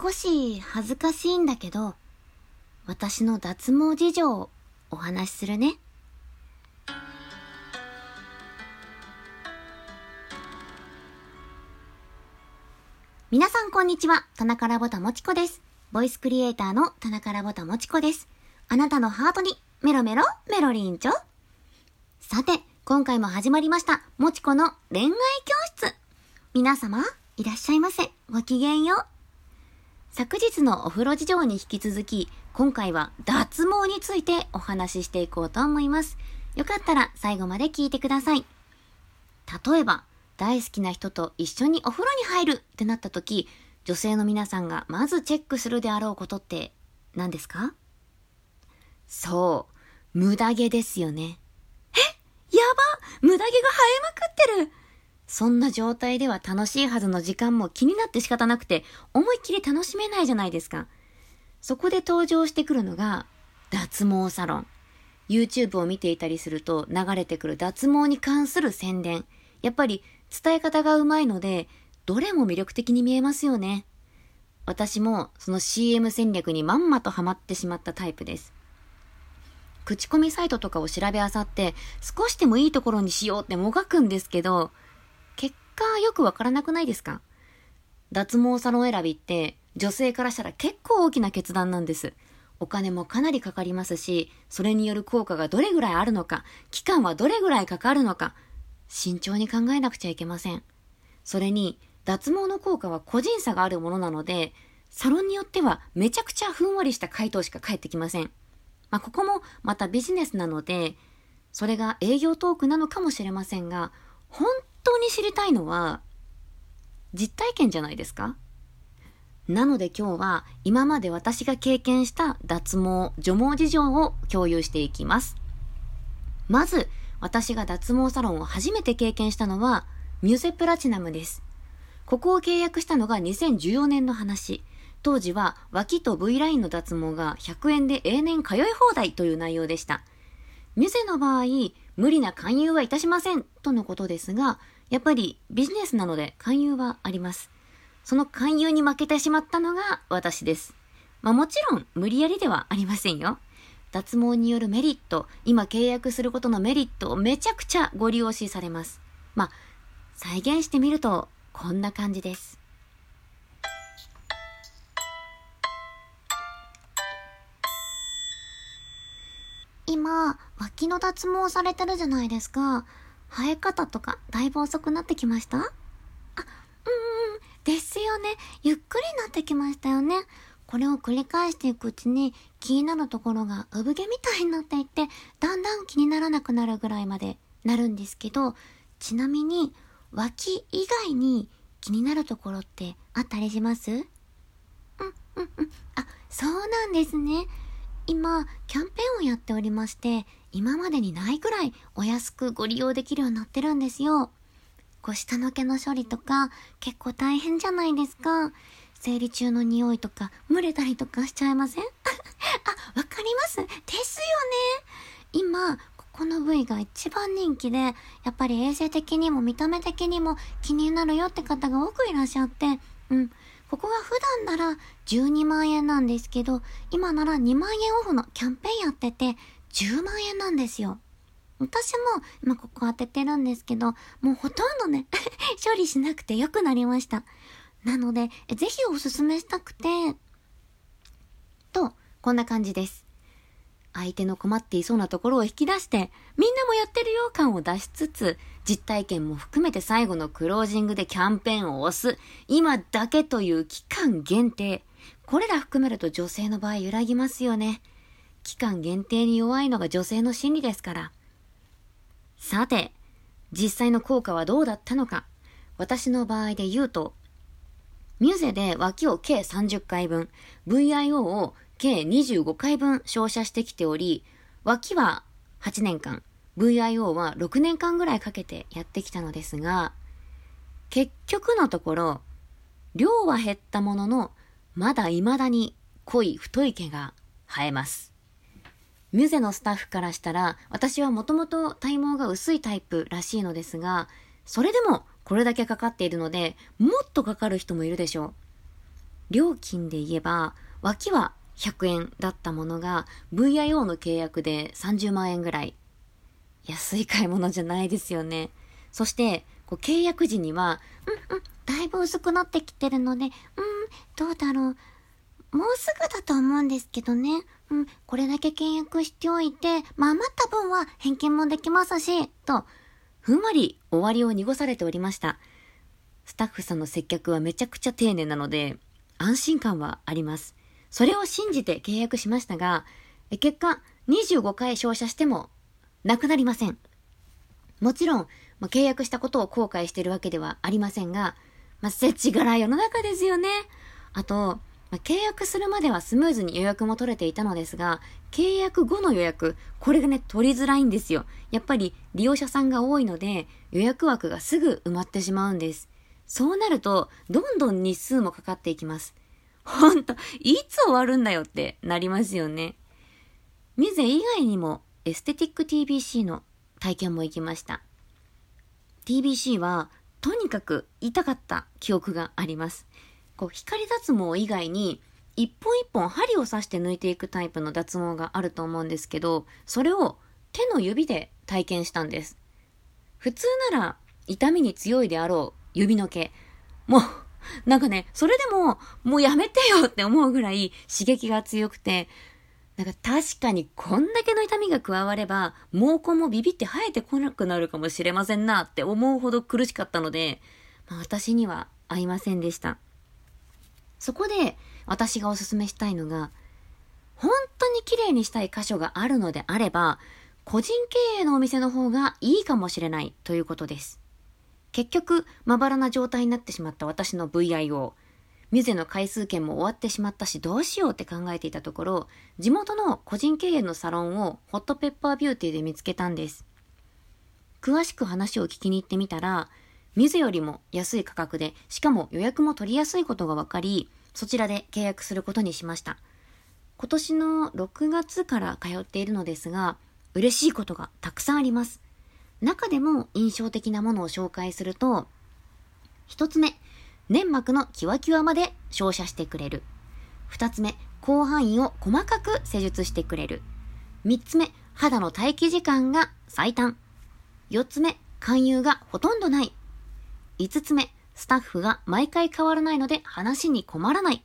少し恥ずかしいんだけど、私の脱毛事情をお話しするね。皆さんこんにちは。田中ラボタもちこです。ボイスクリエイターの田中ラボタもちこです。あなたのハートにメロメロメロリンチョ。さて、今回も始まりました、もちこの恋愛教室。皆様、いらっしゃいませ。ごきげんよう。昨日のお風呂事情に引き続き、今回は脱毛についてお話ししていこうと思います。よかったら最後まで聞いてください。例えば、大好きな人と一緒にお風呂に入るってなった時、女性の皆さんがまずチェックするであろうことって何ですか？そう、無駄毛ですよね。え？やば無駄毛が生えまくってるそんな状態では楽しいはずの時間も気になって仕方なくて、思いっきり楽しめないじゃないですか。そこで登場してくるのが、脱毛サロン。YouTube を見ていたりすると流れてくる脱毛に関する宣伝。やっぱり伝え方がうまいので、どれも魅力的に見えますよね。私もその CM 戦略にまんまとハマってしまったタイプです。口コミサイトとかを調べあさって、少しでもいいところにしようってもがくんですけど、果よくわからなくないですか？脱毛サロン選びって女性からしたら結構大きな決断なんです。お金もかなりかかりますし、それによる効果がどれぐらいあるのか、期間はどれぐらいかかるのか、慎重に考えなくちゃいけません。それに、脱毛の効果は個人差があるものなので、サロンによってはめちゃくちゃふんわりした回答しか返ってきません。まあ、ここもまたビジネスなので、それが営業トークなのかもしれませんが、本当に知りたいのは、実体験じゃないですか？なので今日は今まで私が経験した脱毛、除毛事情を共有していきます。まず、私が脱毛サロンを初めて経験したのは、ミュゼプラチナムです。ここを契約したのが2014年の話。当時は脇と V ラインの脱毛が100円で永年通い放題という内容でした。ミュゼの場合、無理な勧誘はいたしませんとのことですが、やっぱりビジネスなので勧誘はあります。その勧誘に負けてしまったのが私です。まあもちろん無理やりではありませんよ。脱毛によるメリット、今契約することのメリットをめちゃくちゃご利用しされます。まあ、再現してみるとこんな感じです。今、脇の脱毛されてるじゃないですか。生え方とかだいぶ遅くなってきました？あ、うん、ですよね。ゆっくりなってきましたよね。これを繰り返していくうちに気になるところが産毛みたいになっていって、だんだん気にならなくなるぐらいまでなるんですけど、ちなみに脇以外に気になるところってあったりします？うん、うん、うん。あ、そうなんですね。今、キャンペーンをやっておりまして、今までにないぐらいお安くご利用できるようになってるんですよ。こう下の毛の処理とか結構大変じゃないですか。生理中の匂いとか蒸れたりとかしちゃいません？あ、わかりますですよね。今、ここの部位が一番人気で、やっぱり衛生的にも見た目的にも気になるよって方が多くいらっしゃって、うん。ここが普段なら12万円なんですけど、今なら2万円オフのキャンペーンやってて、10万円なんですよ。私も今ここ当ててるんですけど、もうほとんどね 処理しなくて良くなりました。なので、ぜひおすすめしたくて、と、こんな感じです。相手の困っていそうなところを引き出して、みんなもやってるよう感を出しつつ、実体験も含めて最後のクロージングでキャンペーンを押す、今だけという期間限定。これら含めると女性の場合揺らぎますよね。期間限定に弱いのが女性の心理ですから。さて、実際の効果はどうだったのか。私の場合で言うと、ミュゼで脇を計30回分、VIO を計25回分照射してきており、脇は8年間、VIO は6年間ぐらいかけてやってきたのですが、結局のところ、量は減ったものの、まだ未だに濃い太い毛が生えます。ミュゼのスタッフからしたら、私はもともと体毛が薄いタイプらしいのですが、それでもこれだけかかっているので、もっとかかる人もいるでしょう。料金で言えば、脇は100円だったものが、VIO の契約で30万円ぐらい。安い買い物じゃないですよね。そして、こう契約時には、うんうん、だいぶ薄くなってきてるので、うん、どうだろう。もうすぐだと思うんですけどね。うん、これだけ契約しておいて、まあ余った分は返金もできますし、と、ふんわり終わりを濁されておりました。スタッフさんの接客はめちゃくちゃ丁寧なので、安心感はあります。それを信じて契約しましたが、結果、25回照射しても、なくなりません。もちろん、まあ、契約したことを後悔しているわけではありませんが、まあ、設置柄世の中ですよね。あと、まあ、契約するまではスムーズに予約も取れていたのですが、契約後の予約、これがね、取りづらいんですよ。やっぱり利用者さんが多いので、予約枠がすぐ埋まってしまうんです。そうなると、どんどん日数もかかっていきます。ほんと、いつ終わるんだよってなりますよね。ミゼ以外にもエステティック TBC の体験も行きました。TBC はとにかく痛かった記憶があります。こう光脱毛以外に一本一本針を刺して抜いていくタイプの脱毛があると思うんですけど、それを手の指で体験したんです。普通なら痛みに強いであろう指の毛。もう、なんかね、それでも、もうやめてよって思うぐらい刺激が強くて、なんか確かにこんだけの痛みが加われば、毛根もビビって生えてこなくなるかもしれませんなって思うほど苦しかったので、まあ、私には合いませんでした。そこで私がおすすめしたいのが、本当に綺麗にしたい箇所があるのであれば、個人経営のお店の方がいいかもしれないということです。結局、まばらな状態になってしまった私の VIO。ミュゼの回数券も終わってしまったしどうしようって考えていたところ、地元の個人経営のサロンをホットペッパービューティーで見つけたんです。詳しく話を聞きに行ってみたら、ミュゼよりも安い価格で、しかも予約も取りやすいことが分かり、そちらで契約することにしました。今年の6月から通っているのですが、嬉しいことがたくさんあります。中でも印象的なものを紹介すると、一つ目、粘膜のキワキワまで照射してくれる。二つ目、広範囲を細かく施術してくれる。三つ目、肌の待機時間が最短。四つ目、勧誘がほとんどない。五つ目、スタッフが毎回変わらないので話に困らない。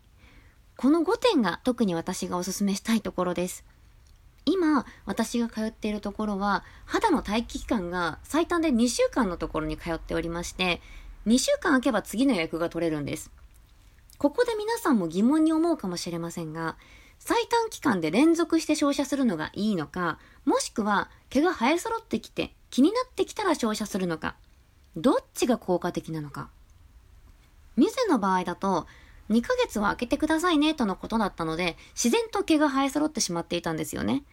この5点が特に私がおすすめしたいところです。今、私が通っているところは、肌の待機期間が最短で2週間のところに通っておりまして、2週間空けば次の予約が取れるんです。ここで皆さんも疑問に思うかもしれませんが、最短期間で連続して照射するのがいいのか、もしくは毛が生え揃ってきて気になってきたら照射するのか、どっちが効果的なのか。ミゼの場合だと、2ヶ月は空けてくださいねとのことだったので、自然と毛が生え揃ってしまっていたんですよね。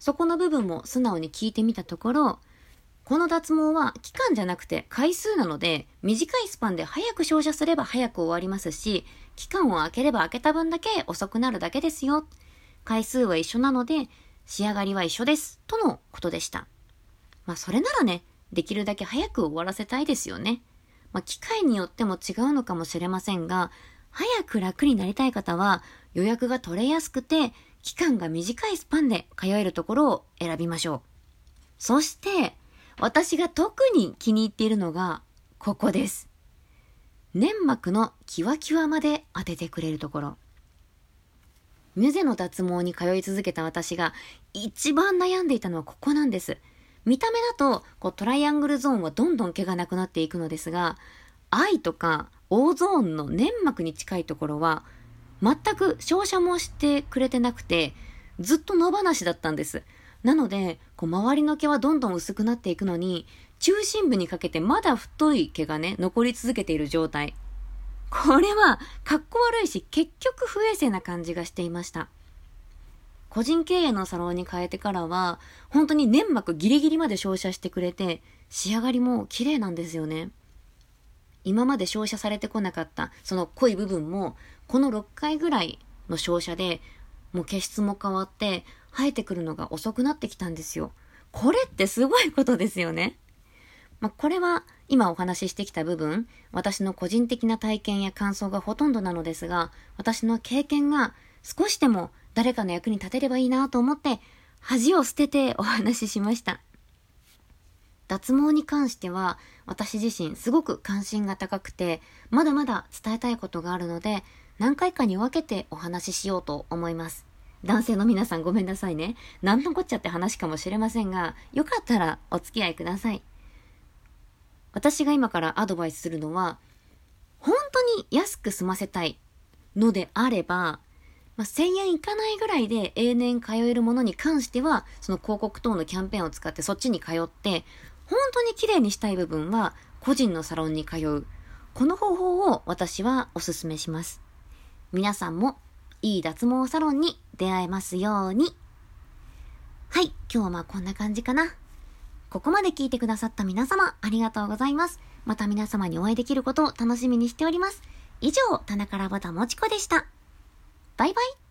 そこの部分も素直に聞いてみたところ、この脱毛は期間じゃなくて回数なので、短いスパンで早く照射すれば早く終わりますし、期間を空ければ空けた分だけ遅くなるだけですよ。回数は一緒なので、仕上がりは一緒です。とのことでした。まあそれならね、できるだけ早く終わらせたいですよね。まあ機械によっても違うのかもしれませんが、早く楽になりたい方は予約が取れやすくて、期間が短いスパンで通えるところを選びましょう。そして、私が特に気に入っているのが、ここです。粘膜のキワキワまで当ててくれるところ。ミュゼの脱毛に通い続けた私が一番悩んでいたのはここなんです。見た目だとこうトライアングルゾーンはどんどん毛がなくなっていくのですが、愛とか O ゾーンの粘膜に近いところは全く照射もしてくれてなくてずっと野放しだったんです。なので、こう周りの毛はどんどん薄くなっていくのに、中心部にかけてまだ太い毛がね、残り続けている状態。これは、かっこ悪いし、結局不衛生な感じがしていました。個人経営のサロンに変えてからは、本当に粘膜ギリギリまで照射してくれて、仕上がりも綺麗なんですよね。今まで照射されてこなかった、その濃い部分も、この6回ぐらいの照射で、もう毛質も変わって、生えてくるのが遅くなってきたんですよ。これってすごいことですよね。まあ、これは今お話ししてきた部分、私の個人的な体験や感想がほとんどなのですが、私の経験が少しでも誰かの役に立てればいいなと思って、恥を捨ててお話ししました。脱毛に関しては私自身すごく関心が高くてまだまだ伝えたいことがあるので何回かに分けてお話ししようと思います。男性の皆さんごめんなさいね。何のこっちゃって話かもしれませんが、よかったらお付き合いください。私が今からアドバイスするのは、本当に安く済ませたいのであれば、まあ、1000円いかないぐらいで永年通えるものに関しては、その広告等のキャンペーンを使ってそっちに通って、本当に綺麗にしたい部分は個人のサロンに通う。この方法を私はお勧めします。皆さんもいい脱毛サロンに出会えますように。はい、今日はこんな感じかな。ここまで聞いてくださった皆様、ありがとうございます。また皆様にお会いできることを楽しみにしております。以上、田中らばたもちこでした。バイバイ。